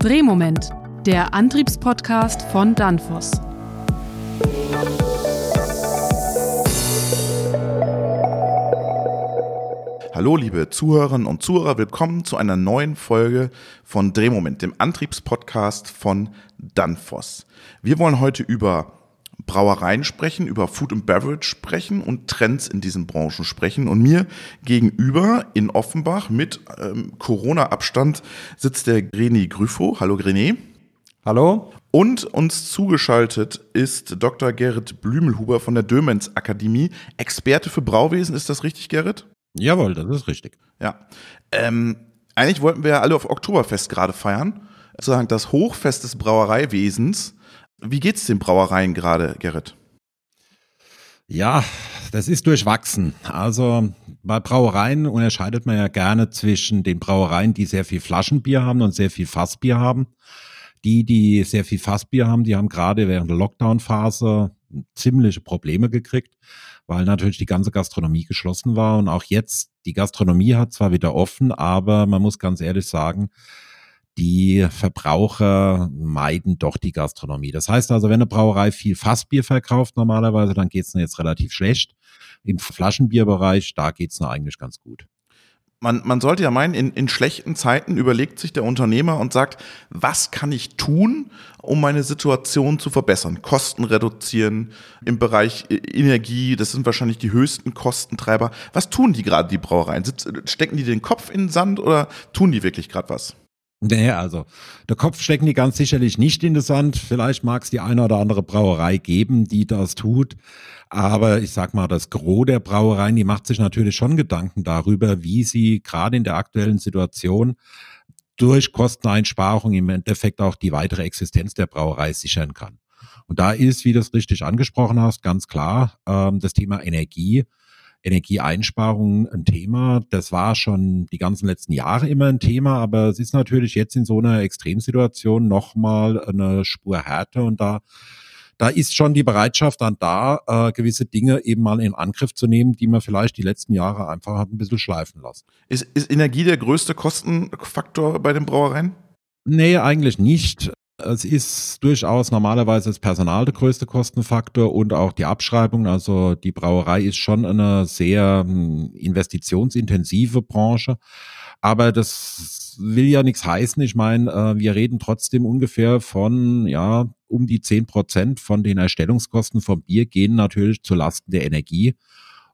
Drehmoment, der Antriebspodcast von Danfoss. Hallo liebe Zuhörerinnen und Zuhörer, willkommen zu einer neuen Folge von Drehmoment, dem Antriebspodcast von Danfoss. Wir wollen heute über Brauereien sprechen, über Food and Beverage sprechen und Trends in diesen Branchen sprechen. Und mir gegenüber in Offenbach mit ähm, Corona-Abstand sitzt der Greni Gryfo. Hallo Greni. Hallo. Und uns zugeschaltet ist Dr. Gerrit Blümelhuber von der Dömens Akademie, Experte für Brauwesen. Ist das richtig, Gerrit? Jawohl, das ist richtig. Ja. Ähm, eigentlich wollten wir ja alle auf Oktoberfest gerade feiern. Sozusagen das Hochfest des Brauereiwesens. Wie geht's den Brauereien gerade, Gerrit? Ja, das ist durchwachsen. Also bei Brauereien unterscheidet man ja gerne zwischen den Brauereien, die sehr viel Flaschenbier haben und sehr viel Fassbier haben. Die, die sehr viel Fassbier haben, die haben gerade während der Lockdown-Phase ziemliche Probleme gekriegt, weil natürlich die ganze Gastronomie geschlossen war und auch jetzt, die Gastronomie hat zwar wieder offen, aber man muss ganz ehrlich sagen, die Verbraucher meiden doch die Gastronomie. Das heißt also, wenn eine Brauerei viel Fassbier verkauft normalerweise, dann geht es jetzt relativ schlecht. Im Flaschenbierbereich, da geht es eigentlich ganz gut. Man, man sollte ja meinen, in, in schlechten Zeiten überlegt sich der Unternehmer und sagt, was kann ich tun, um meine Situation zu verbessern? Kosten reduzieren im Bereich Energie, das sind wahrscheinlich die höchsten Kostentreiber. Was tun die gerade, die Brauereien? Stecken die den Kopf in den Sand oder tun die wirklich gerade was? Nee, also der Kopf stecken die ganz sicherlich nicht in den Sand. Vielleicht mag es die eine oder andere Brauerei geben, die das tut. Aber ich sag mal, das Gros der Brauereien, die macht sich natürlich schon Gedanken darüber, wie sie gerade in der aktuellen Situation durch Kosteneinsparung im Endeffekt auch die weitere Existenz der Brauerei sichern kann. Und da ist, wie du es richtig angesprochen hast, ganz klar ähm, das Thema Energie Energieeinsparung ein Thema. Das war schon die ganzen letzten Jahre immer ein Thema, aber es ist natürlich jetzt in so einer Extremsituation nochmal eine Spur härter und da da ist schon die Bereitschaft dann da, äh, gewisse Dinge eben mal in Angriff zu nehmen, die man vielleicht die letzten Jahre einfach hat ein bisschen schleifen lassen. Ist, ist Energie der größte Kostenfaktor bei den Brauereien? Nee, eigentlich nicht. Es ist durchaus normalerweise das Personal der größte Kostenfaktor und auch die Abschreibung. Also die Brauerei ist schon eine sehr hm, investitionsintensive Branche. Aber das will ja nichts heißen. Ich meine, äh, wir reden trotzdem ungefähr von, ja, um die zehn Prozent von den Erstellungskosten vom Bier gehen natürlich zu Lasten der Energie.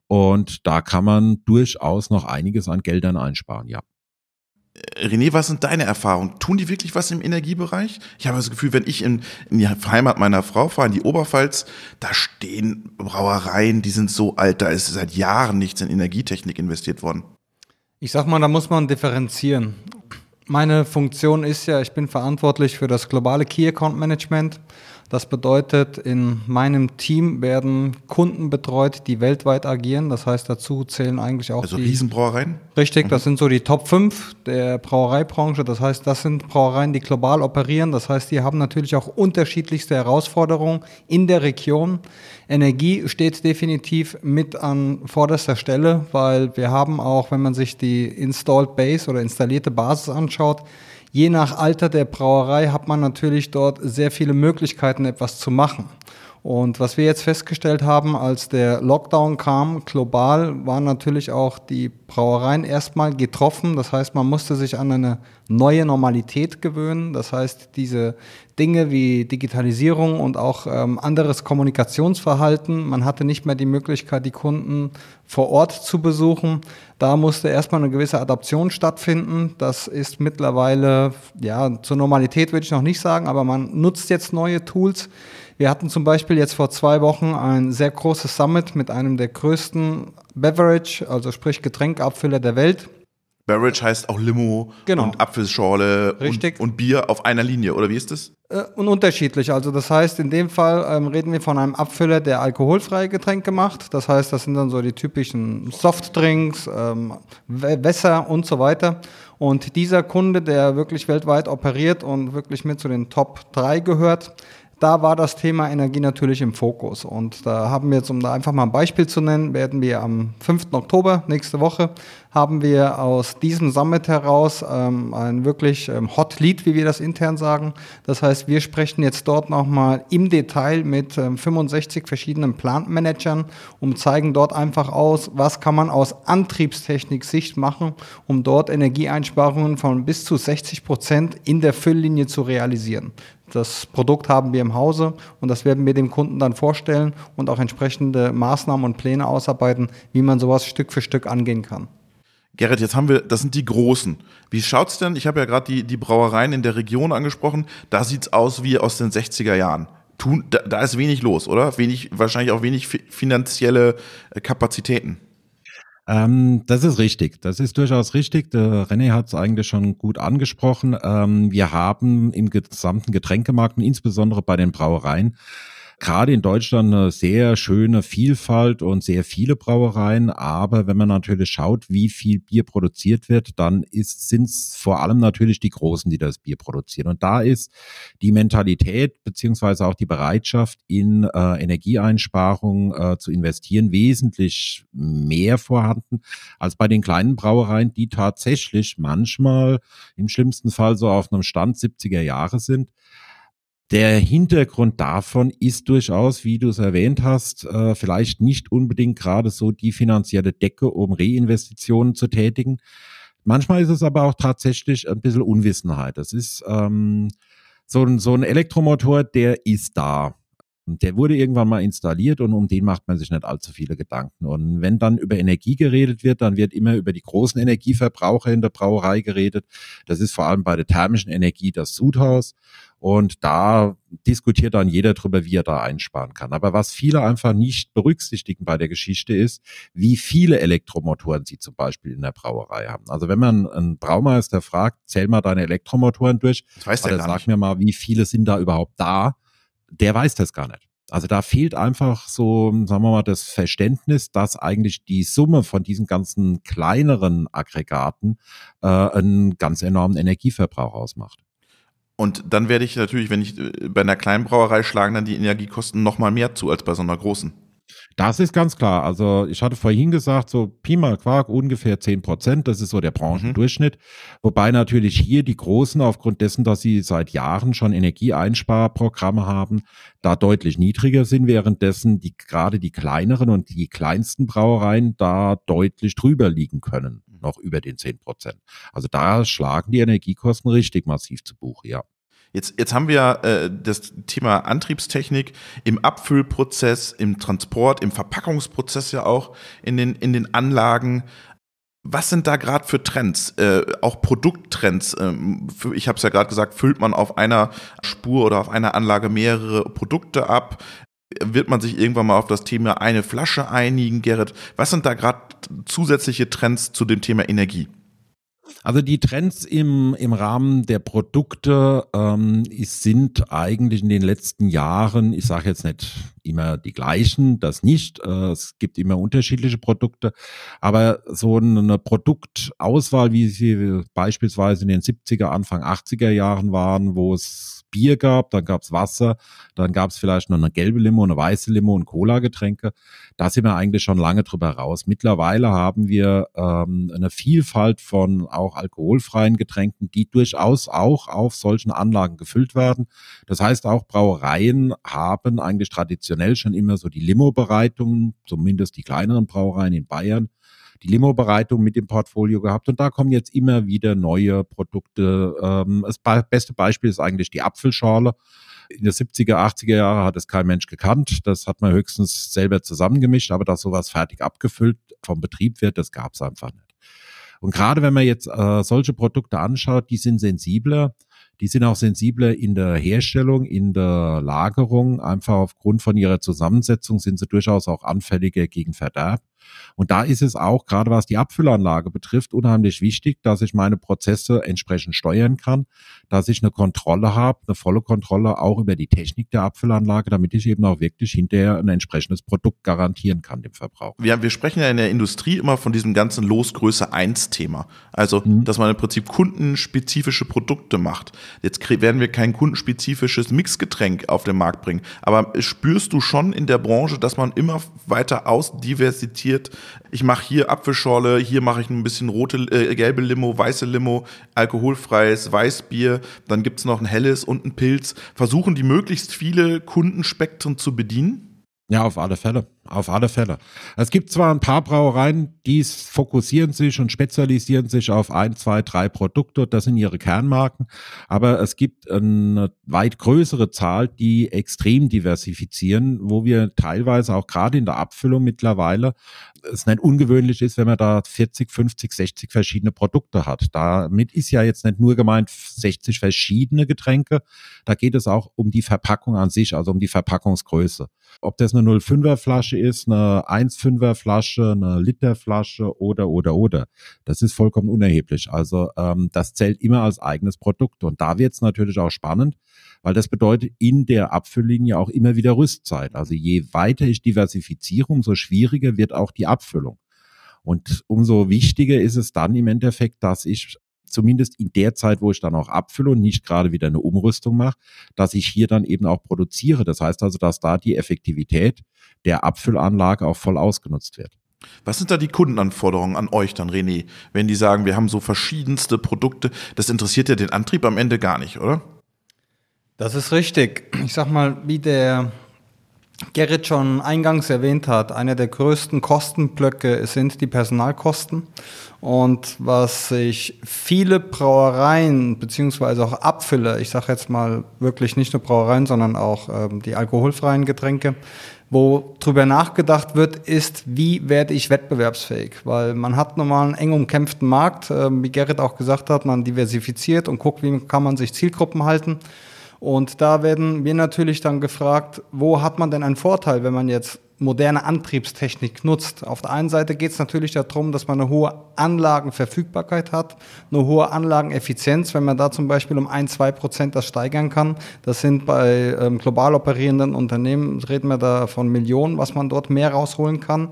Und da kann man durchaus noch einiges an Geldern einsparen, ja. René, was sind deine Erfahrungen? Tun die wirklich was im Energiebereich? Ich habe das Gefühl, wenn ich in, in die Heimat meiner Frau fahre, in die Oberpfalz, da stehen Brauereien, die sind so alt, da ist seit Jahren nichts in Energietechnik investiert worden. Ich sag mal, da muss man differenzieren. Meine Funktion ist ja, ich bin verantwortlich für das globale Key Account Management. Das bedeutet, in meinem Team werden Kunden betreut, die weltweit agieren. Das heißt, dazu zählen eigentlich auch also die Riesenbrauereien? Richtig, mhm. das sind so die Top 5 der Brauereibranche. Das heißt, das sind Brauereien, die global operieren. Das heißt, die haben natürlich auch unterschiedlichste Herausforderungen in der Region. Energie steht definitiv mit an vorderster Stelle, weil wir haben auch, wenn man sich die Installed Base oder installierte Basis anschaut, Je nach Alter der Brauerei hat man natürlich dort sehr viele Möglichkeiten, etwas zu machen. Und was wir jetzt festgestellt haben, als der Lockdown kam, global, waren natürlich auch die Brauereien erstmal getroffen. Das heißt, man musste sich an eine neue Normalität gewöhnen. Das heißt, diese Dinge wie Digitalisierung und auch ähm, anderes Kommunikationsverhalten, man hatte nicht mehr die Möglichkeit, die Kunden vor Ort zu besuchen. Da musste erstmal eine gewisse Adaption stattfinden. Das ist mittlerweile, ja, zur Normalität würde ich noch nicht sagen, aber man nutzt jetzt neue Tools. Wir hatten zum Beispiel jetzt vor zwei Wochen ein sehr großes Summit mit einem der größten Beverage, also sprich Getränkabfüller der Welt. Beverage heißt auch Limo genau. und Apfelschorle. Und, und, Bier auf einer Linie, oder wie ist das? Äh, und unterschiedlich. Also das heißt, in dem Fall ähm, reden wir von einem Abfüller, der alkoholfreie Getränke macht. Das heißt, das sind dann so die typischen Softdrinks, ähm, Wässer und so weiter. Und dieser Kunde, der wirklich weltweit operiert und wirklich mit zu den Top 3 gehört, da war das Thema Energie natürlich im Fokus. Und da haben wir jetzt, um da einfach mal ein Beispiel zu nennen, werden wir am 5. Oktober, nächste Woche, haben wir aus diesem Summit heraus ähm, ein wirklich ähm, Hot Lead, wie wir das intern sagen. Das heißt, wir sprechen jetzt dort nochmal im Detail mit ähm, 65 verschiedenen Plantmanagern und zeigen dort einfach aus, was kann man aus Antriebstechnik-Sicht machen, um dort Energieeinsparungen von bis zu 60 Prozent in der Fülllinie zu realisieren. Das Produkt haben wir im Hause und das werden wir dem Kunden dann vorstellen und auch entsprechende Maßnahmen und Pläne ausarbeiten, wie man sowas Stück für Stück angehen kann. Gerrit, jetzt haben wir, das sind die Großen. Wie schaut's denn? Ich habe ja gerade die, die Brauereien in der Region angesprochen. Da sieht's aus wie aus den 60er Jahren. Tun, da, da ist wenig los, oder? Wenig, wahrscheinlich auch wenig finanzielle äh, Kapazitäten. Ähm, das ist richtig. Das ist durchaus richtig. Der René hat es eigentlich schon gut angesprochen. Ähm, wir haben im gesamten Getränkemarkt und insbesondere bei den Brauereien gerade in Deutschland eine sehr schöne Vielfalt und sehr viele Brauereien. Aber wenn man natürlich schaut, wie viel Bier produziert wird, dann sind es vor allem natürlich die Großen, die das Bier produzieren. Und da ist die Mentalität beziehungsweise auch die Bereitschaft, in äh, Energieeinsparungen äh, zu investieren, wesentlich mehr vorhanden als bei den kleinen Brauereien, die tatsächlich manchmal im schlimmsten Fall so auf einem Stand 70er Jahre sind. Der Hintergrund davon ist durchaus, wie du es erwähnt hast, äh, vielleicht nicht unbedingt gerade so die finanzielle Decke, um Reinvestitionen zu tätigen. Manchmal ist es aber auch tatsächlich ein bisschen Unwissenheit. Das ist ähm, so, ein, so ein Elektromotor, der ist da. Der wurde irgendwann mal installiert und um den macht man sich nicht allzu viele Gedanken. Und wenn dann über Energie geredet wird, dann wird immer über die großen Energieverbraucher in der Brauerei geredet. Das ist vor allem bei der thermischen Energie das Sudhaus. Und da diskutiert dann jeder drüber, wie er da einsparen kann. Aber was viele einfach nicht berücksichtigen bei der Geschichte ist, wie viele Elektromotoren sie zum Beispiel in der Brauerei haben. Also wenn man einen Braumeister fragt, zähl mal deine Elektromotoren durch, das weiß der oder sag mir mal, wie viele sind da überhaupt da, der weiß das gar nicht. Also da fehlt einfach so, sagen wir mal, das Verständnis, dass eigentlich die Summe von diesen ganzen kleineren Aggregaten äh, einen ganz enormen Energieverbrauch ausmacht. Und dann werde ich natürlich, wenn ich äh, bei einer kleinen Brauerei schlagen dann die Energiekosten noch mal mehr zu als bei so einer großen. Das ist ganz klar. Also ich hatte vorhin gesagt, so Pi mal Quark ungefähr zehn Prozent, das ist so der Branchendurchschnitt. Mhm. Wobei natürlich hier die Großen aufgrund dessen, dass sie seit Jahren schon Energieeinsparprogramme haben, da deutlich niedriger sind, währenddessen die gerade die kleineren und die kleinsten Brauereien da deutlich drüber liegen können, noch über den zehn Prozent. Also da schlagen die Energiekosten richtig massiv zu Buche, ja. Jetzt, jetzt haben wir äh, das Thema Antriebstechnik im Abfüllprozess, im Transport, im Verpackungsprozess ja auch, in den, in den Anlagen. Was sind da gerade für Trends, äh, auch Produkttrends? Ähm, für, ich habe es ja gerade gesagt, füllt man auf einer Spur oder auf einer Anlage mehrere Produkte ab? Wird man sich irgendwann mal auf das Thema eine Flasche einigen, Gerrit? Was sind da gerade zusätzliche Trends zu dem Thema Energie? Also die Trends im, im Rahmen der Produkte ähm, sind eigentlich in den letzten Jahren, ich sage jetzt nicht immer die gleichen, das nicht. Äh, es gibt immer unterschiedliche Produkte, aber so eine Produktauswahl, wie sie beispielsweise in den 70er, Anfang 80er Jahren waren, wo es Bier gab, dann gab es Wasser, dann gab es vielleicht noch eine gelbe Limo, eine weiße Limo und Cola-Getränke. Da sind wir eigentlich schon lange drüber raus. Mittlerweile haben wir ähm, eine Vielfalt von auch alkoholfreien Getränken, die durchaus auch auf solchen Anlagen gefüllt werden. Das heißt, auch Brauereien haben eigentlich traditionell schon immer so die Limo-Bereitung, zumindest die kleineren Brauereien in Bayern, die Limo-Bereitung mit dem Portfolio gehabt und da kommen jetzt immer wieder neue Produkte. Ähm, das beste Beispiel ist eigentlich die Apfelschorle. In den 70er, 80er Jahre hat es kein Mensch gekannt. Das hat man höchstens selber zusammengemischt, aber dass sowas fertig abgefüllt vom Betrieb wird, das gab es einfach nicht. Und gerade wenn man jetzt äh, solche Produkte anschaut, die sind sensibler, die sind auch sensibler in der Herstellung, in der Lagerung. Einfach aufgrund von ihrer Zusammensetzung sind sie durchaus auch anfälliger gegen Verderb. Und da ist es auch, gerade was die Abfüllanlage betrifft, unheimlich wichtig, dass ich meine Prozesse entsprechend steuern kann, dass ich eine Kontrolle habe, eine volle Kontrolle auch über die Technik der Abfüllanlage, damit ich eben auch wirklich hinterher ein entsprechendes Produkt garantieren kann dem Verbraucher. Wir, wir sprechen ja in der Industrie immer von diesem ganzen Losgröße 1 Thema. Also, mhm. dass man im Prinzip kundenspezifische Produkte macht. Jetzt werden wir kein kundenspezifisches Mixgetränk auf den Markt bringen. Aber spürst du schon in der Branche, dass man immer weiter ausdiversifiziert spezifiziert. Ich mache hier Apfelschorle, hier mache ich ein bisschen rote, äh, gelbe Limo, weiße Limo, alkoholfreies Weißbier, dann gibt's noch ein helles und ein Pilz. Versuchen die möglichst viele Kundenspektren zu bedienen? Ja, auf alle Fälle. Auf alle Fälle. Es gibt zwar ein paar Brauereien, die fokussieren sich und spezialisieren sich auf ein, zwei, drei Produkte, das sind ihre Kernmarken, aber es gibt eine weit größere Zahl, die extrem diversifizieren, wo wir teilweise auch gerade in der Abfüllung mittlerweile es nicht ungewöhnlich ist, wenn man da 40, 50, 60 verschiedene Produkte hat. Damit ist ja jetzt nicht nur gemeint 60 verschiedene Getränke, da geht es auch um die Verpackung an sich, also um die Verpackungsgröße. Ob das eine 05er Flasche ist, eine 1,5er Flasche, eine Literflasche oder, oder, oder. Das ist vollkommen unerheblich. Also ähm, das zählt immer als eigenes Produkt. Und da wird es natürlich auch spannend, weil das bedeutet in der Abfülllinie auch immer wieder Rüstzeit. Also je weiter ich diversifiziere, umso schwieriger wird auch die Abfüllung. Und umso wichtiger ist es dann im Endeffekt, dass ich zumindest in der Zeit, wo ich dann auch abfülle und nicht gerade wieder eine Umrüstung mache, dass ich hier dann eben auch produziere. Das heißt also, dass da die Effektivität der Abfüllanlage auch voll ausgenutzt wird. Was sind da die Kundenanforderungen an euch dann, René, wenn die sagen, wir haben so verschiedenste Produkte? Das interessiert ja den Antrieb am Ende gar nicht, oder? Das ist richtig. Ich sag mal, wie der Gerrit schon eingangs erwähnt hat, einer der größten Kostenblöcke sind die Personalkosten. Und was sich viele Brauereien beziehungsweise auch Abfüller, ich sage jetzt mal wirklich nicht nur Brauereien, sondern auch ähm, die alkoholfreien Getränke, wo drüber nachgedacht wird, ist, wie werde ich wettbewerbsfähig? Weil man hat normal einen eng umkämpften Markt, äh, wie Gerrit auch gesagt hat, man diversifiziert und guckt, wie kann man sich Zielgruppen halten. Und da werden wir natürlich dann gefragt, wo hat man denn einen Vorteil, wenn man jetzt moderne Antriebstechnik nutzt. Auf der einen Seite geht es natürlich darum, dass man eine hohe Anlagenverfügbarkeit hat, eine hohe Anlageneffizienz, wenn man da zum Beispiel um ein, zwei Prozent das steigern kann. Das sind bei ähm, global operierenden Unternehmen, reden wir da von Millionen, was man dort mehr rausholen kann.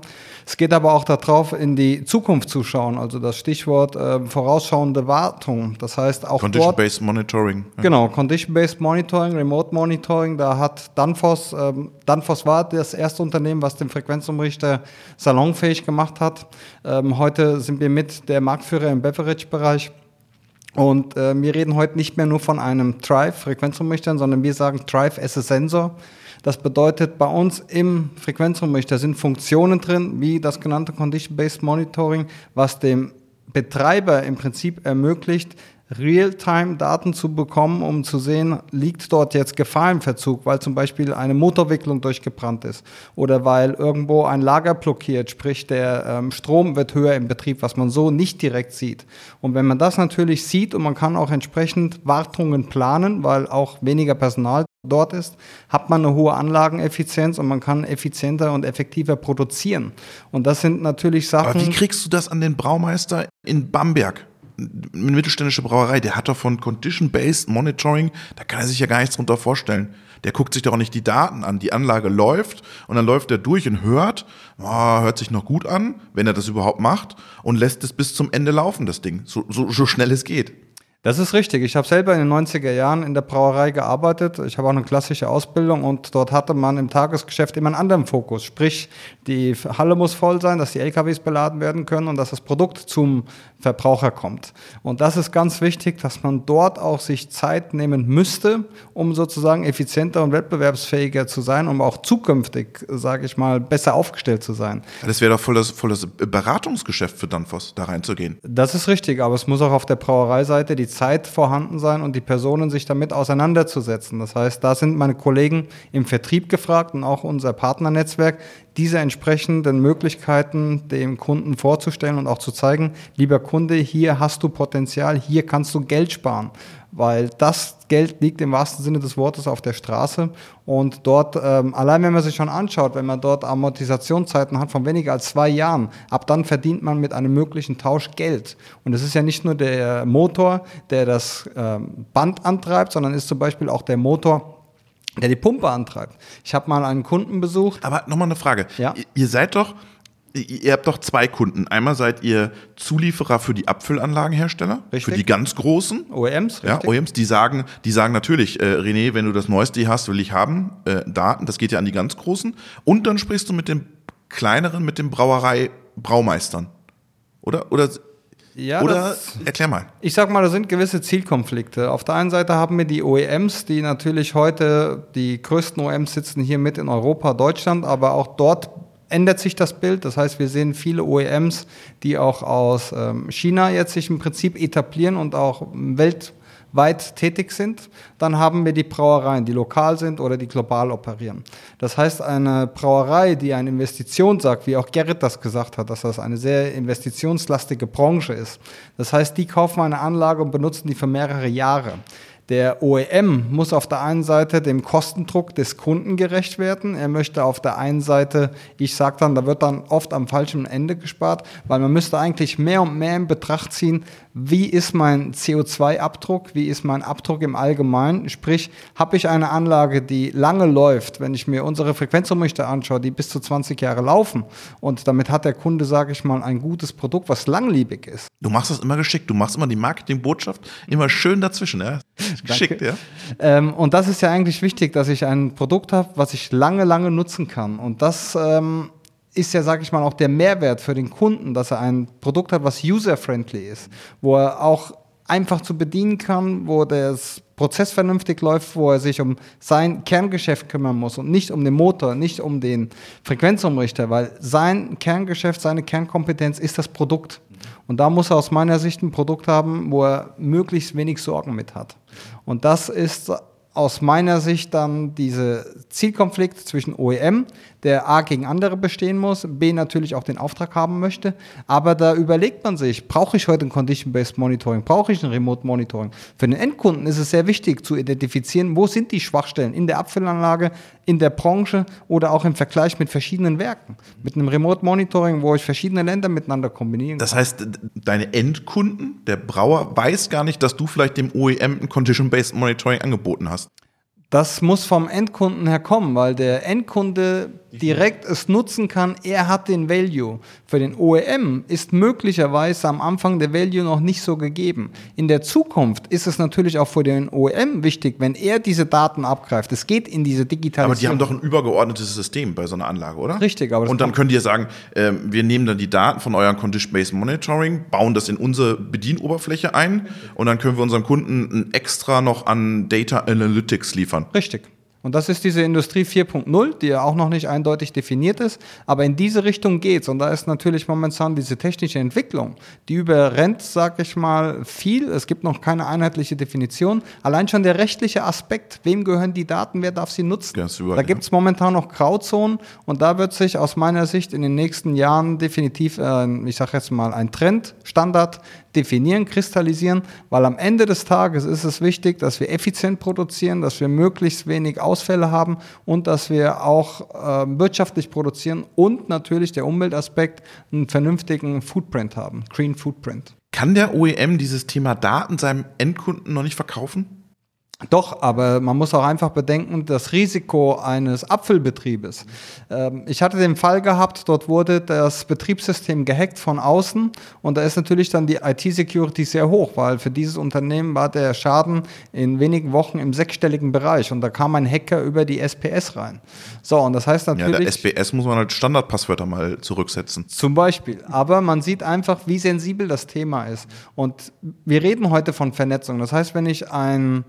Es geht aber auch darauf, in die Zukunft zu schauen, also das Stichwort äh, vorausschauende Wartung. Das heißt auch Condition-Based Monitoring. Ja. Genau, Condition-Based Monitoring, Remote Monitoring. Da hat Danfoss, ähm, Danfoss war das erste Unternehmen, was den Frequenzumrichter salonfähig gemacht hat. Ähm, heute sind wir mit der Marktführer im Beverage-Bereich. Und äh, wir reden heute nicht mehr nur von einem Drive, Frequenzumrichter, sondern wir sagen Drive as a Sensor. Das bedeutet, bei uns im Frequenzumrichter sind Funktionen drin, wie das genannte Condition-Based Monitoring, was dem Betreiber im Prinzip ermöglicht, Realtime-Daten zu bekommen, um zu sehen, liegt dort jetzt Gefahr im Verzug, weil zum Beispiel eine Motorwicklung durchgebrannt ist oder weil irgendwo ein Lager blockiert, sprich der ähm, Strom wird höher im Betrieb, was man so nicht direkt sieht. Und wenn man das natürlich sieht und man kann auch entsprechend Wartungen planen, weil auch weniger Personal dort ist, hat man eine hohe Anlageneffizienz und man kann effizienter und effektiver produzieren. Und das sind natürlich Sachen. Aber wie kriegst du das an den Braumeister in Bamberg? Eine mittelständische Brauerei, der hat doch von Condition-Based Monitoring, da kann er sich ja gar nichts drunter vorstellen. Der guckt sich doch auch nicht die Daten an. Die Anlage läuft und dann läuft er durch und hört, oh, hört sich noch gut an, wenn er das überhaupt macht und lässt es bis zum Ende laufen, das Ding, so, so, so schnell es geht. Das ist richtig. Ich habe selber in den 90er Jahren in der Brauerei gearbeitet. Ich habe auch eine klassische Ausbildung und dort hatte man im Tagesgeschäft immer einen anderen Fokus. Sprich, die Halle muss voll sein, dass die LKWs beladen werden können und dass das Produkt zum Verbraucher kommt. Und das ist ganz wichtig, dass man dort auch sich Zeit nehmen müsste, um sozusagen effizienter und wettbewerbsfähiger zu sein, um auch zukünftig, sage ich mal, besser aufgestellt zu sein. Das wäre doch voll das, voll das Beratungsgeschäft für Danfoss, da reinzugehen. Das ist richtig, aber es muss auch auf der Brauereiseite die Zeit vorhanden sein und die Personen sich damit auseinanderzusetzen. Das heißt, da sind meine Kollegen im Vertrieb gefragt und auch unser Partnernetzwerk, diese entsprechenden Möglichkeiten dem Kunden vorzustellen und auch zu zeigen, lieber Kunde, hier hast du Potenzial, hier kannst du Geld sparen, weil das Geld liegt im wahrsten Sinne des Wortes auf der Straße und dort, ähm, allein wenn man sich schon anschaut, wenn man dort Amortisationszeiten hat von weniger als zwei Jahren, ab dann verdient man mit einem möglichen Tausch Geld. Und es ist ja nicht nur der Motor, der das ähm, Band antreibt, sondern ist zum Beispiel auch der Motor, der die Pumpe antreibt. Ich habe mal einen Kunden besucht. Aber nochmal eine Frage. Ja? Ihr seid doch, ihr habt doch zwei Kunden. Einmal seid ihr Zulieferer für die Abfüllanlagenhersteller, Richtig. für die ganz großen. OEMs, Ja, richtig? OEMs, die sagen, die sagen natürlich, äh, René, wenn du das Neueste hast, will ich haben, äh, Daten, das geht ja an die ganz großen. Und dann sprichst du mit den kleineren mit den Brauerei-Braumeistern. Oder? Oder, Ja, oder das- erklär mal. Ich sag mal, da sind gewisse Zielkonflikte. Auf der einen Seite haben wir die OEMs, die natürlich heute, die größten OEMs sitzen hier mit in Europa, Deutschland, aber auch dort ändert sich das Bild. Das heißt, wir sehen viele OEMs, die auch aus ähm, China jetzt sich im Prinzip etablieren und auch weltweit tätig sind. Dann haben wir die Brauereien, die lokal sind oder die global operieren. Das heißt, eine Brauerei, die eine Investition sagt, wie auch Gerrit das gesagt hat, dass das eine sehr investitionslastige Branche ist. Das heißt, die kaufen eine Anlage und benutzen die für mehrere Jahre. Der OEM muss auf der einen Seite dem Kostendruck des Kunden gerecht werden. Er möchte auf der einen Seite, ich sage dann, da wird dann oft am falschen Ende gespart, weil man müsste eigentlich mehr und mehr in Betracht ziehen, wie ist mein CO2-Abdruck, wie ist mein Abdruck im Allgemeinen. Sprich, habe ich eine Anlage, die lange läuft, wenn ich mir unsere Frequenzumrichter anschaue, die bis zu 20 Jahre laufen und damit hat der Kunde, sage ich mal, ein gutes Produkt, was langlebig ist. Du machst das immer geschickt. Du machst immer die Marketingbotschaft immer schön dazwischen, ja? Geschickt, ja? Ähm, und das ist ja eigentlich wichtig, dass ich ein Produkt habe, was ich lange, lange nutzen kann. Und das ähm, ist ja, sage ich mal, auch der Mehrwert für den Kunden, dass er ein Produkt hat, was user-friendly ist, wo er auch einfach zu bedienen kann, wo das Prozess vernünftig läuft, wo er sich um sein Kerngeschäft kümmern muss und nicht um den Motor, nicht um den Frequenzumrichter, weil sein Kerngeschäft, seine Kernkompetenz ist das Produkt. Und da muss er aus meiner Sicht ein Produkt haben, wo er möglichst wenig Sorgen mit hat. Und das ist aus meiner Sicht dann dieser Zielkonflikt zwischen OEM, der A gegen andere bestehen muss, B natürlich auch den Auftrag haben möchte. Aber da überlegt man sich, brauche ich heute ein Condition-Based Monitoring, brauche ich ein Remote Monitoring? Für den Endkunden ist es sehr wichtig zu identifizieren, wo sind die Schwachstellen in der Abfüllanlage, in der Branche oder auch im Vergleich mit verschiedenen Werken. Mit einem Remote Monitoring, wo ich verschiedene Länder miteinander kombinieren kann. Das heißt, deine Endkunden, der Brauer, weiß gar nicht, dass du vielleicht dem OEM ein Condition-Based Monitoring angeboten hast. Das muss vom Endkunden her kommen, weil der Endkunde direkt es nutzen kann, er hat den Value. Für den OEM ist möglicherweise am Anfang der Value noch nicht so gegeben. In der Zukunft ist es natürlich auch für den OEM wichtig, wenn er diese Daten abgreift. Es geht in diese Digitalisierung. Aber die haben doch ein übergeordnetes System bei so einer Anlage, oder? Richtig, aber das Und dann könnt ihr sagen, ähm, wir nehmen dann die Daten von eurem Condition-Based Monitoring, bauen das in unsere Bedienoberfläche ein und dann können wir unserem Kunden ein extra noch an Data Analytics liefern. Richtig. Und das ist diese Industrie 4.0, die ja auch noch nicht eindeutig definiert ist, aber in diese Richtung geht's. Und da ist natürlich momentan diese technische Entwicklung, die überrennt, sag ich mal, viel. Es gibt noch keine einheitliche Definition. Allein schon der rechtliche Aspekt, wem gehören die Daten, wer darf sie nutzen? Überall, da ja. gibt's momentan noch Grauzonen und da wird sich aus meiner Sicht in den nächsten Jahren definitiv, äh, ich sage jetzt mal, ein Trend, Standard definieren, kristallisieren, weil am Ende des Tages ist es wichtig, dass wir effizient produzieren, dass wir möglichst wenig Ausfälle haben und dass wir auch äh, wirtschaftlich produzieren und natürlich der Umweltaspekt einen vernünftigen Footprint haben, Green Footprint. Kann der OEM dieses Thema Daten seinem Endkunden noch nicht verkaufen? Doch, aber man muss auch einfach bedenken, das Risiko eines Apfelbetriebes. Ähm, ich hatte den Fall gehabt, dort wurde das Betriebssystem gehackt von außen und da ist natürlich dann die IT-Security sehr hoch, weil für dieses Unternehmen war der Schaden in wenigen Wochen im sechsstelligen Bereich und da kam ein Hacker über die SPS rein. So, und das heißt Ja, der natürlich. SBS muss man halt Standardpasswörter mal zurücksetzen. Zum Beispiel. Aber man sieht einfach, wie sensibel das Thema ist. Und wir reden heute von Vernetzung. Das heißt, wenn ich ein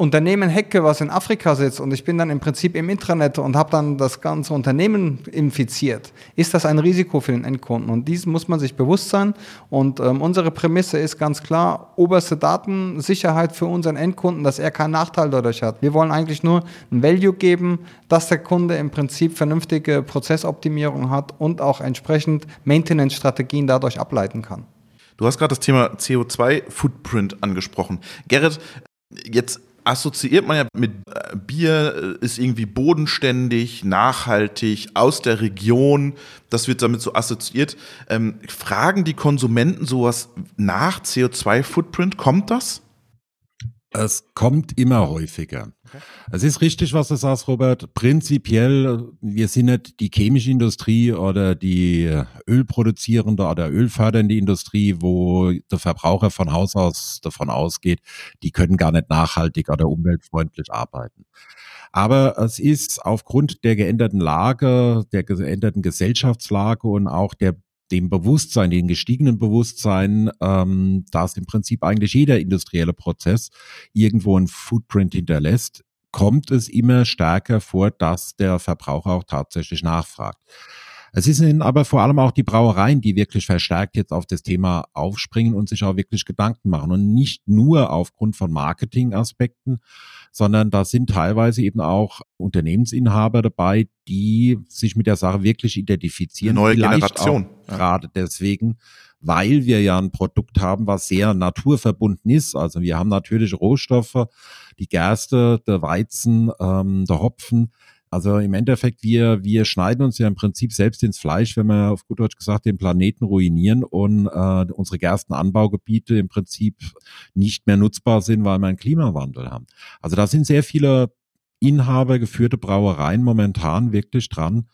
Unternehmen hacke, was in Afrika sitzt und ich bin dann im Prinzip im Intranet und habe dann das ganze Unternehmen infiziert, ist das ein Risiko für den Endkunden. Und dies muss man sich bewusst sein. Und ähm, unsere Prämisse ist ganz klar, oberste Datensicherheit für unseren Endkunden, dass er keinen Nachteil dadurch hat. Wir wollen eigentlich nur ein Value geben, dass der Kunde im Prinzip vernünftige Prozessoptimierung hat und auch entsprechend Maintenance-Strategien dadurch ableiten kann. Du hast gerade das Thema CO2-Footprint angesprochen. Gerrit, jetzt assoziiert man ja mit äh, Bier, äh, ist irgendwie bodenständig, nachhaltig, aus der Region. Das wird damit so assoziiert. Ähm, fragen die Konsumenten sowas nach CO2-Footprint? Kommt das? Es kommt immer häufiger. Okay. Es ist richtig, was du sagst, Robert. Prinzipiell, wir sind nicht die chemische Industrie oder die ölproduzierende oder ölfördernde Industrie, wo der Verbraucher von Haus aus davon ausgeht, die können gar nicht nachhaltig oder umweltfreundlich arbeiten. Aber es ist aufgrund der geänderten Lage, der geänderten Gesellschaftslage und auch der dem Bewusstsein, dem gestiegenen Bewusstsein, ähm, dass im Prinzip eigentlich jeder industrielle Prozess irgendwo ein Footprint hinterlässt, kommt es immer stärker vor, dass der Verbraucher auch tatsächlich nachfragt. Es sind aber vor allem auch die Brauereien, die wirklich verstärkt jetzt auf das Thema aufspringen und sich auch wirklich Gedanken machen und nicht nur aufgrund von Marketingaspekten, sondern da sind teilweise eben auch Unternehmensinhaber dabei, die sich mit der Sache wirklich identifizieren. Neue Generation. Ja. Gerade deswegen, weil wir ja ein Produkt haben, was sehr naturverbunden ist. Also wir haben natürlich Rohstoffe, die Gerste, der Weizen, ähm, der Hopfen, also im Endeffekt, wir, wir schneiden uns ja im Prinzip selbst ins Fleisch, wenn wir auf gut Deutsch gesagt den Planeten ruinieren und äh, unsere Gerstenanbaugebiete im Prinzip nicht mehr nutzbar sind, weil wir einen Klimawandel haben. Also da sind sehr viele inhabergeführte Brauereien momentan wirklich dran,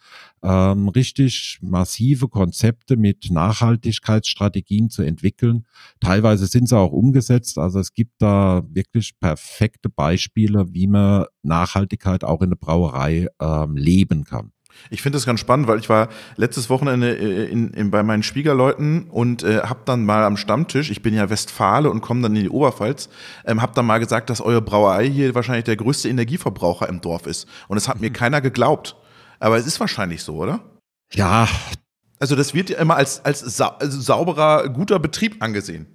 ähm, richtig massive Konzepte mit Nachhaltigkeitsstrategien zu entwickeln. Teilweise sind sie auch umgesetzt. Also es gibt da wirklich perfekte Beispiele, wie man Nachhaltigkeit auch in der Brauerei ähm, leben kann. Ich finde das ganz spannend, weil ich war letztes Wochenende äh, in, in, bei meinen Schwiegerleuten und äh, habe dann mal am Stammtisch, ich bin ja Westfale und komme dann in die Oberpfalz, ähm, habe dann mal gesagt, dass eure Brauerei hier wahrscheinlich der größte Energieverbraucher im Dorf ist. Und das hat mir mhm. keiner geglaubt. Aber es ist wahrscheinlich so, oder? Ja. Also das wird ja immer als, als sa also sauberer, guter Betrieb angesehen.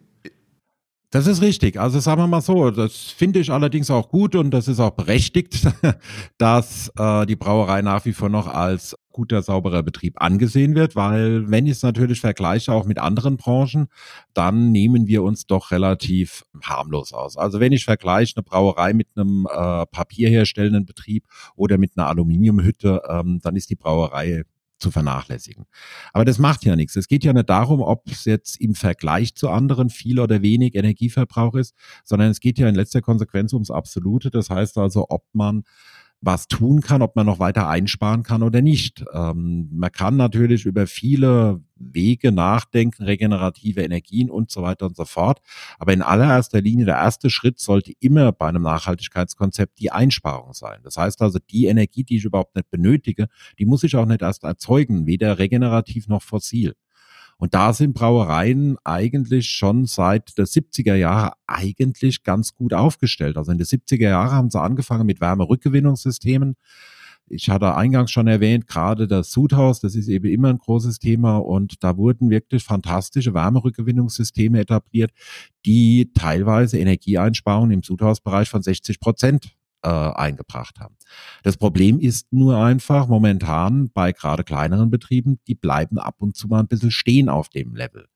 Das ist richtig. Also sagen wir mal so, das finde ich allerdings auch gut und das ist auch berechtigt, dass äh, die Brauerei nach wie vor noch als guter, sauberer Betrieb angesehen wird, weil wenn ich es natürlich vergleiche auch mit anderen Branchen, dann nehmen wir uns doch relativ harmlos aus. Also wenn ich vergleiche eine Brauerei mit einem äh, papierherstellenden Betrieb oder mit einer Aluminiumhütte, ähm, dann ist die Brauerei zu vernachlässigen. Aber das macht ja nichts. Es geht ja nicht darum, ob es jetzt im Vergleich zu anderen viel oder wenig Energieverbrauch ist, sondern es geht ja in letzter Konsequenz ums Absolute. Das heißt also, ob man was tun kann, ob man noch weiter einsparen kann oder nicht. Ähm, man kann natürlich über viele Wege nachdenken, regenerative Energien und so weiter und so fort. Aber in allererster Linie, der erste Schritt sollte immer bei einem Nachhaltigkeitskonzept die Einsparung sein. Das heißt also, die Energie, die ich überhaupt nicht benötige, die muss ich auch nicht erst erzeugen, weder regenerativ noch fossil. Und da sind Brauereien eigentlich schon seit der 70er Jahre eigentlich ganz gut aufgestellt. Also in den 70er Jahren haben sie angefangen mit Wärmerückgewinnungssystemen. Ich hatte eingangs schon erwähnt, gerade das Sudhaus, das ist eben immer ein großes Thema und da wurden wirklich fantastische Wärmerückgewinnungssysteme etabliert, die teilweise Energieeinsparungen im Sudhausbereich von 60 Prozent äh, eingebracht haben. Das Problem ist nur einfach momentan bei gerade kleineren Betrieben, die bleiben ab und zu mal ein bisschen stehen auf dem Level.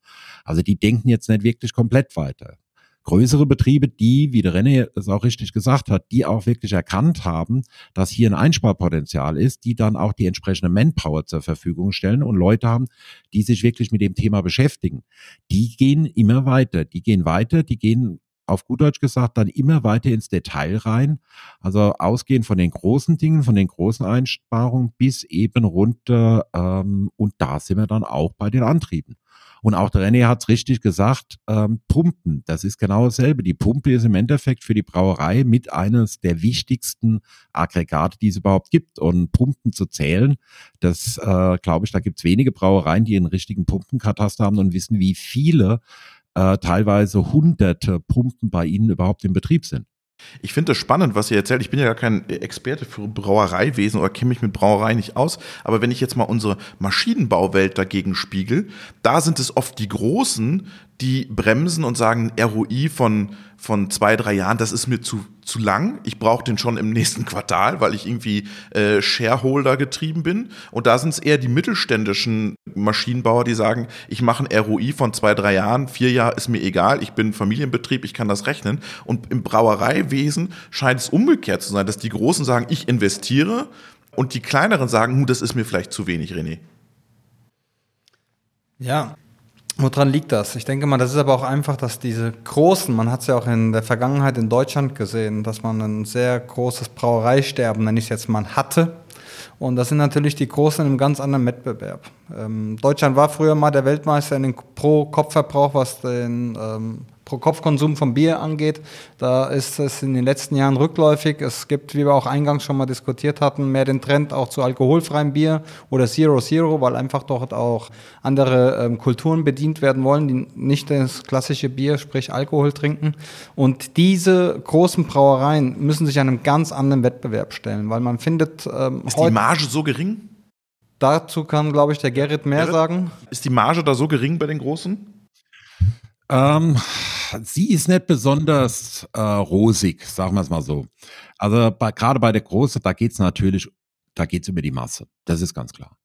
Also die denken jetzt nicht wirklich komplett weiter. Größere Betriebe, die, wie der René es auch richtig gesagt hat, die auch wirklich erkannt haben, dass hier ein Einsparpotenzial ist, die dann auch die entsprechende Manpower zur Verfügung stellen und Leute haben, die sich wirklich mit dem Thema beschäftigen. Die gehen immer weiter, die gehen weiter, die gehen auf gut Deutsch gesagt, dann immer weiter ins Detail rein. Also ausgehend von den großen Dingen, von den großen Einsparungen bis eben runter. Ähm, und da sind wir dann auch bei den Antrieben. Und auch der René hat es richtig gesagt, ähm, Pumpen, das ist genau dasselbe. Die Pumpe ist im Endeffekt für die Brauerei mit eines der wichtigsten Aggregate, die es überhaupt gibt. Und Pumpen zu zählen, das äh, glaube ich, da gibt es wenige Brauereien, die einen richtigen Pumpenkataster haben und wissen, wie viele äh, teilweise hunderte Pumpen bei Ihnen überhaupt im Betrieb sind. Ich finde es spannend, was ihr erzählt. Ich bin ja gar kein Experte für Brauereiwesen oder kenne mich mit Brauerei nicht aus. Aber wenn ich jetzt mal unsere Maschinenbauwelt dagegen spiegel, da sind es oft die Großen, die bremsen und sagen, ROI von, von zwei, drei Jahren, das ist mir zu, zu lang. Ich brauche den schon im nächsten Quartal, weil ich irgendwie äh, Shareholder getrieben bin. Und da sind es eher die mittelständischen Maschinenbauer, die sagen, ich mache ein ROI von zwei, drei Jahren, vier Jahre ist mir egal, ich bin Familienbetrieb, ich kann das rechnen. Und im Brauereiwesen scheint es umgekehrt zu sein, dass die Großen sagen, ich investiere und die Kleineren sagen, das ist mir vielleicht zu wenig, René. Ja, Woran liegt das? Ich denke mal, das ist aber auch einfach, dass diese großen, man hat es ja auch in der Vergangenheit in Deutschland gesehen, dass man ein sehr großes Brauereisterben, nenne ich es jetzt mal, hatte. Und das sind natürlich die Großen in einem ganz anderen Wettbewerb. Ähm, Deutschland war früher mal der Weltmeister in den Pro-Kopf-Verbrauch, was den ähm, Pro-Kopf-Konsum von Bier angeht. Da ist es in den letzten Jahren rückläufig. Es gibt, wie wir auch eingangs schon mal diskutiert hatten, mehr den Trend auch zu alkoholfreiem Bier oder Zero Zero, weil einfach dort auch andere ähm, Kulturen bedient werden wollen, die nicht das klassische Bier, sprich Alkohol trinken. Und diese großen Brauereien müssen sich einem ganz anderen Wettbewerb stellen, weil man findet. Ähm, ist die Marge so gering? Dazu kann, glaube ich, der Gerrit mehr Gerrit? sagen. Ist die Marge da so gering bei den Großen? Ähm, sie ist nicht besonders äh, rosig, sagen wir es mal so. Also bei, gerade bei der Große, da geht's natürlich, da geht's über die Masse. Das ist ganz klar.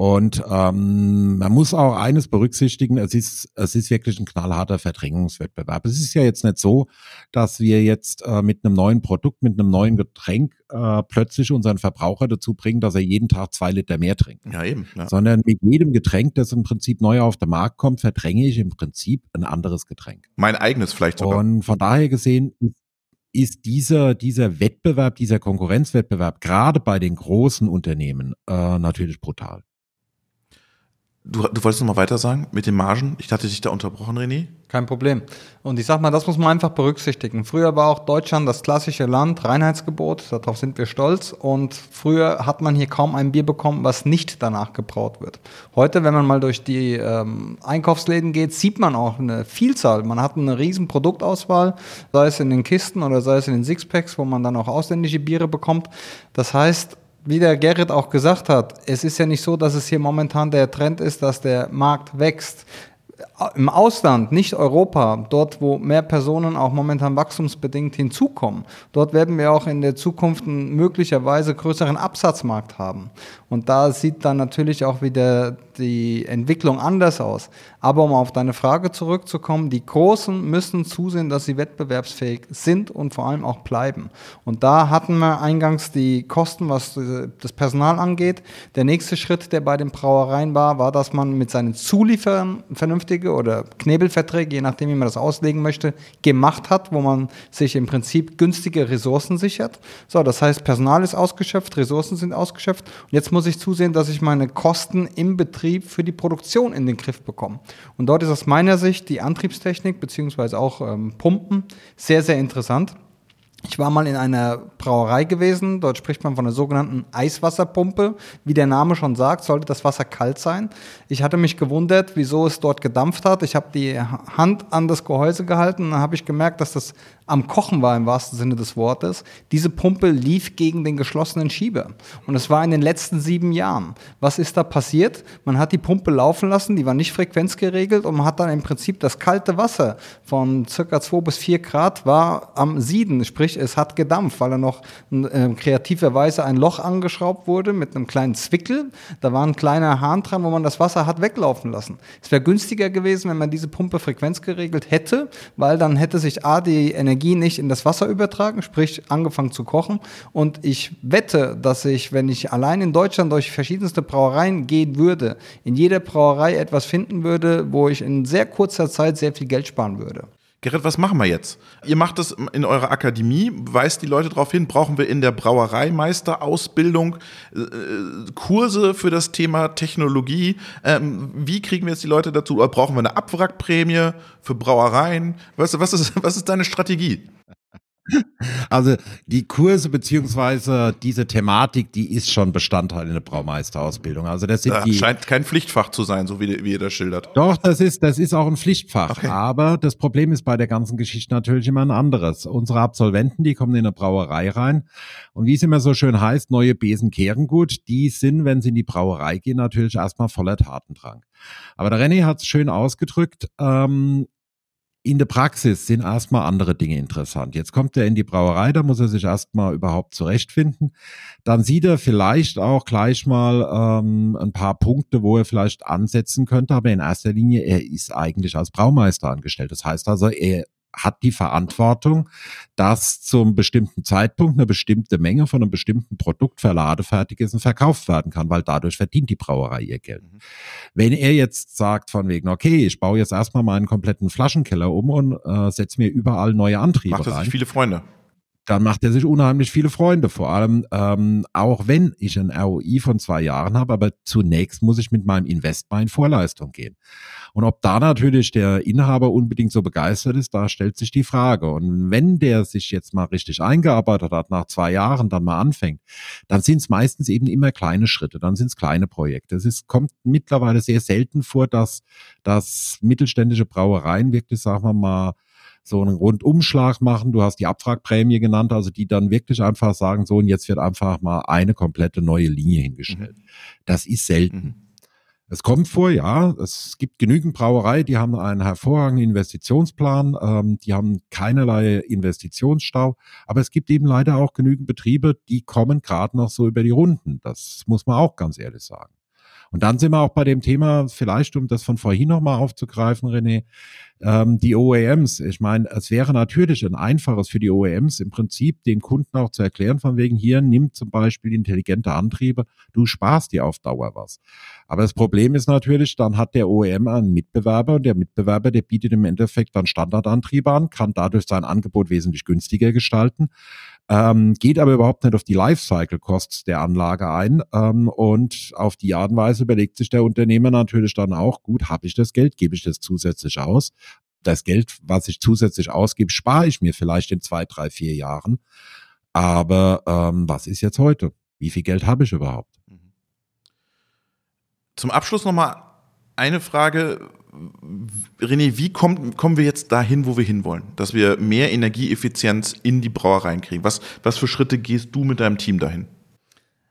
Und ähm, man muss auch eines berücksichtigen, es ist, es ist wirklich ein knallharter Verdrängungswettbewerb. Es ist ja jetzt nicht so, dass wir jetzt äh, mit einem neuen Produkt, mit einem neuen Getränk äh, plötzlich unseren Verbraucher dazu bringen, dass er jeden Tag zwei Liter mehr trinkt. Ja, eben. Ja. Sondern mit jedem Getränk, das im Prinzip neu auf den Markt kommt, verdränge ich im Prinzip ein anderes Getränk. Mein eigenes vielleicht sogar. Und von daher gesehen ist dieser, dieser Wettbewerb, dieser Konkurrenzwettbewerb gerade bei den großen Unternehmen äh, natürlich brutal. Du, du wolltest noch mal weiter sagen mit den Margen? Ich hatte dich da unterbrochen, René. Kein Problem. Und ich sag mal, das muss man einfach berücksichtigen. Früher war auch Deutschland das klassische Land, Reinheitsgebot, darauf sind wir stolz. Und früher hat man hier kaum ein Bier bekommen, was nicht danach gebraut wird. Heute, wenn man mal durch die ähm, Einkaufsläden geht, sieht man auch eine Vielzahl. Man hat eine riesen Produktauswahl, sei es in den Kisten oder sei es in den Sixpacks, wo man dann auch ausländische Biere bekommt. Das heißt, wie der Gerrit auch gesagt hat, es ist ja nicht so, dass es hier momentan der Trend ist, dass der Markt wächst. Im Ausland, nicht Europa, dort, wo mehr Personen auch momentan wachstumsbedingt hinzukommen, dort werden wir auch in der Zukunft einen möglicherweise größeren Absatzmarkt haben. Und da sieht dann natürlich auch wieder die Entwicklung anders aus. Aber um auf deine Frage zurückzukommen, die Großen müssen zusehen, dass sie wettbewerbsfähig sind und vor allem auch bleiben. Und da hatten wir eingangs die Kosten, was das Personal angeht. Der nächste Schritt, der bei den Brauereien war, war, dass man mit seinen Zulieferern vernünftige oder Knebelverträge, je nachdem, wie man das auslegen möchte, gemacht hat, wo man sich im Prinzip günstige Ressourcen sichert. So, das heißt, Personal ist ausgeschöpft, Ressourcen sind ausgeschöpft. Und jetzt muss ich zusehen, dass ich meine Kosten im Betrieb für die Produktion in den Griff bekomme. Und dort ist aus meiner Sicht die Antriebstechnik beziehungsweise auch ähm, Pumpen sehr, sehr interessant. Ich war mal in einer Brauerei gewesen, dort spricht man von der sogenannten Eiswasserpumpe. Wie der Name schon sagt, sollte das Wasser kalt sein. Ich hatte mich gewundert, wieso es dort gedampft hat. Ich habe die Hand an das Gehäuse gehalten und dann habe ich gemerkt, dass das am Kochen war im wahrsten Sinne des Wortes. Diese Pumpe lief gegen den geschlossenen Schieber. Und es war in den letzten sieben Jahren. Was ist da passiert? Man hat die Pumpe laufen lassen, die war nicht frequenzgeregelt und man hat dann im Prinzip das kalte Wasser von circa zwei bis vier Grad war am Sieden, sprich es hat gedampft, weil er noch äh, kreativerweise ein Loch angeschraubt wurde mit einem kleinen Zwickel. Da war ein kleiner Hahn dran, wo man das Wasser hat weglaufen lassen. Es wäre günstiger gewesen, wenn man diese Pumpe frequenzgeregelt hätte, weil dann hätte sich A, die Energie nicht in das Wasser übertragen, sprich angefangen zu kochen. Und ich wette, dass ich, wenn ich allein in Deutschland durch verschiedenste Brauereien gehen würde, in jeder Brauerei etwas finden würde, wo ich in sehr kurzer Zeit sehr viel Geld sparen würde. Gerrit, was machen wir jetzt? Ihr macht das in eurer Akademie, weist die Leute darauf hin, brauchen wir in der Brauereimeisterausbildung äh, Kurse für das Thema Technologie. Ähm, wie kriegen wir jetzt die Leute dazu? Oder brauchen wir eine Abwrackprämie für Brauereien? Was, was, ist, was ist deine Strategie? Also die Kurse beziehungsweise diese Thematik, die ist schon Bestandteil in der Braumeisterausbildung. Also das sind da die, scheint kein Pflichtfach zu sein, so wie, wie ihr das schildert. Doch, das ist das ist auch ein Pflichtfach. Okay. Aber das Problem ist bei der ganzen Geschichte natürlich immer ein anderes. Unsere Absolventen, die kommen in eine Brauerei rein und wie es immer so schön heißt, neue Besen kehren gut. Die sind, wenn sie in die Brauerei gehen, natürlich erstmal voller Tatendrang. Aber der René hat es schön ausgedrückt. Ähm, in der Praxis sind erstmal andere Dinge interessant. Jetzt kommt er in die Brauerei, da muss er sich erstmal überhaupt zurechtfinden. Dann sieht er vielleicht auch gleich mal ähm, ein paar Punkte, wo er vielleicht ansetzen könnte, aber in erster Linie, er ist eigentlich als Braumeister angestellt. Das heißt also, er hat die Verantwortung, dass zum bestimmten Zeitpunkt eine bestimmte Menge von einem bestimmten Produkt verladefertig ist und verkauft werden kann, weil dadurch verdient die Brauerei ihr Geld. Mhm. Wenn er jetzt sagt von wegen, okay, ich baue jetzt erstmal meinen kompletten Flaschenkeller um und äh, setze mir überall neue Antriebe Macht er rein. sich viele Freunde dann macht er sich unheimlich viele Freunde. Vor allem, ähm, auch wenn ich ein ROI von zwei Jahren habe, aber zunächst muss ich mit meinem Investment in Vorleistung gehen. Und ob da natürlich der Inhaber unbedingt so begeistert ist, da stellt sich die Frage. Und wenn der sich jetzt mal richtig eingearbeitet hat, nach zwei Jahren dann mal anfängt, dann sind es meistens eben immer kleine Schritte, dann sind es kleine Projekte. Es ist, kommt mittlerweile sehr selten vor, dass, dass mittelständische Brauereien wirklich, sagen wir mal, so einen Rundumschlag machen. Du hast die Abwrackprämie genannt, also die dann wirklich einfach sagen, so und jetzt wird einfach mal eine komplette neue Linie hingestellt. Mhm. Das ist selten. Mhm. Es kommt vor, ja, es gibt genügend Brauerei, die haben einen hervorragenden Investitionsplan, ähm, die haben keinerlei Investitionsstau, aber es gibt eben leider auch genügend Betriebe, die kommen gerade noch so über die Runden. Das muss man auch ganz ehrlich sagen. Und dann sind wir auch bei dem Thema, vielleicht um das von vorhin nochmal aufzugreifen, René, ähm, die OEMs. Ich meine, es wäre natürlich ein einfaches für die OEMs im Prinzip den Kunden auch zu erklären, von wegen hier, nimm zum Beispiel intelligente Antriebe, du sparst dir auf Dauer was. Aber das Problem ist natürlich, dann hat der OEM einen Mitbewerber und der Mitbewerber, der bietet im Endeffekt dann Standardantriebe an, kann dadurch sein Angebot wesentlich günstiger gestalten ähm, geht aber überhaupt nicht auf die Lifecycle-Costs der Anlage ein. Ähm, und auf die Art und Weise überlegt sich der Unternehmer natürlich dann auch, gut, habe ich das Geld, gebe ich das zusätzlich aus? Das Geld, was ich zusätzlich ausgebe, spare ich mir vielleicht in zwei, drei, vier Jahren. Aber ähm, was ist jetzt heute? Wie viel Geld habe ich überhaupt? Zum Abschluss nochmal eine Frage. René, wie kommt, kommen wir jetzt dahin, wo wir hinwollen? Dass wir mehr Energieeffizienz in die Brauereien kriegen. Was, was für Schritte gehst du mit deinem Team dahin?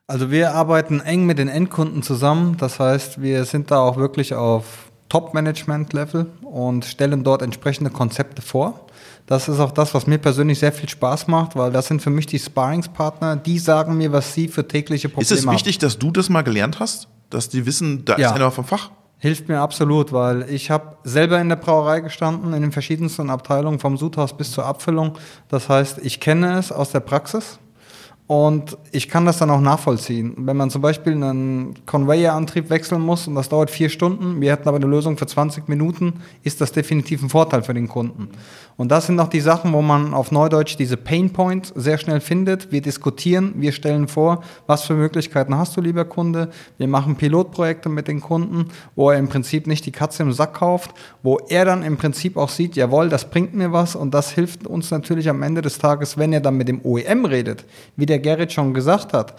Also wir arbeiten eng mit den Endkunden zusammen. Das heißt, wir sind da auch wirklich auf Top-Management-Level und stellen dort entsprechende Konzepte vor. Das ist auch das, was mir persönlich sehr viel Spaß macht, weil das sind für mich die Sparringspartner, die sagen mir, was sie für tägliche Probleme haben. Ist es wichtig, haben. dass du das mal gelernt hast? Dass die wissen, da ja. ist einer vom Fach? Hilft mir absolut, weil ich habe selber in der Brauerei gestanden, in den verschiedensten Abteilungen, vom Sudhaus bis zur Abfüllung. Das heißt, ich kenne es aus der Praxis und ich kann das dann auch nachvollziehen. Wenn man zum Beispiel einen Conveyor-Antrieb wechseln muss und das dauert vier Stunden, wir hätten aber eine Lösung für 20 Minuten, ist das definitiv ein Vorteil für den Kunden. Und das sind auch die Sachen, wo man auf Neudeutsch diese Pain Point sehr schnell findet. Wir diskutieren, wir stellen vor, was für Möglichkeiten hast du, lieber Kunde. Wir machen Pilotprojekte mit den Kunden, wo er im Prinzip nicht die Katze im Sack kauft, wo er dann im Prinzip auch sieht, jawohl, das bringt mir was und das hilft uns natürlich am Ende des Tages, wenn er dann mit dem OEM redet, wie der Gerrit schon gesagt hat,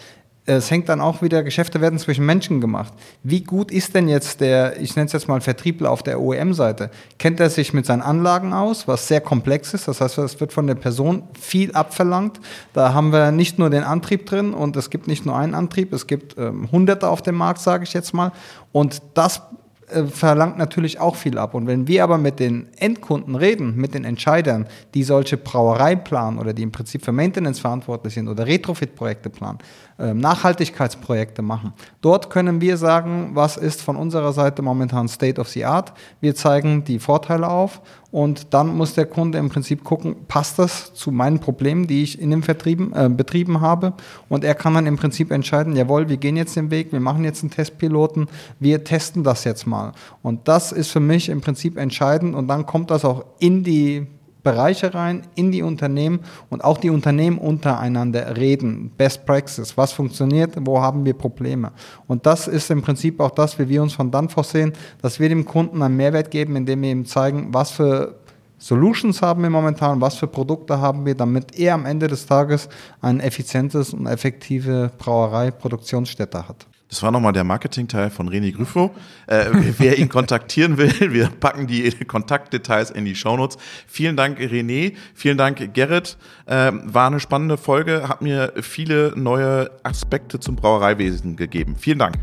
es hängt dann auch wieder, Geschäfte werden zwischen Menschen gemacht. Wie gut ist denn jetzt der, ich nenne es jetzt mal Vertriebler auf der OEM-Seite? Kennt er sich mit seinen Anlagen aus, was sehr komplex ist? Das heißt, es wird von der Person viel abverlangt. Da haben wir nicht nur den Antrieb drin und es gibt nicht nur einen Antrieb, es gibt ähm, Hunderte auf dem Markt, sage ich jetzt mal. Und das äh, verlangt natürlich auch viel ab. Und wenn wir aber mit den Endkunden reden, mit den Entscheidern, die solche Brauerei planen oder die im Prinzip für Maintenance verantwortlich sind oder Retrofit-Projekte planen, ähm, Nachhaltigkeitsprojekte machen. Dort können wir sagen, was ist von unserer Seite momentan State of the Art. Wir zeigen die Vorteile auf und dann muss der Kunde im Prinzip gucken, passt das zu meinen Problemen, die ich in den Vertrieben, äh, Betrieben habe. Und er kann dann im Prinzip entscheiden, jawohl, wir gehen jetzt den Weg, wir machen jetzt einen Testpiloten, wir testen das jetzt mal. Und das ist für mich im Prinzip entscheidend und dann kommt das auch in die Bereiche rein, in die Unternehmen und auch die Unternehmen untereinander reden. Best Practice, was funktioniert, wo haben wir Probleme. Und das ist im Prinzip auch das, wie wir uns von Danfoss sehen, dass wir dem Kunden einen Mehrwert geben, indem wir ihm zeigen, was für Solutions haben wir momentan, was für Produkte haben wir, damit er am Ende des Tages ein effizientes und effektive Brauerei-Produktionsstätte hat. Das war nochmal der Marketing-Teil von René Griffo. Äh, wer ihn kontaktieren will, wir packen die Kontaktdetails in die Shownotes. Vielen Dank, René. Vielen Dank, Gerrit. Äh, war eine spannende Folge, hat mir viele neue Aspekte zum Brauereiwesen gegeben. Vielen Dank.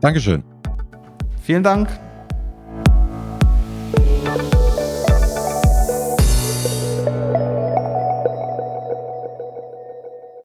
Dankeschön. Vielen Dank.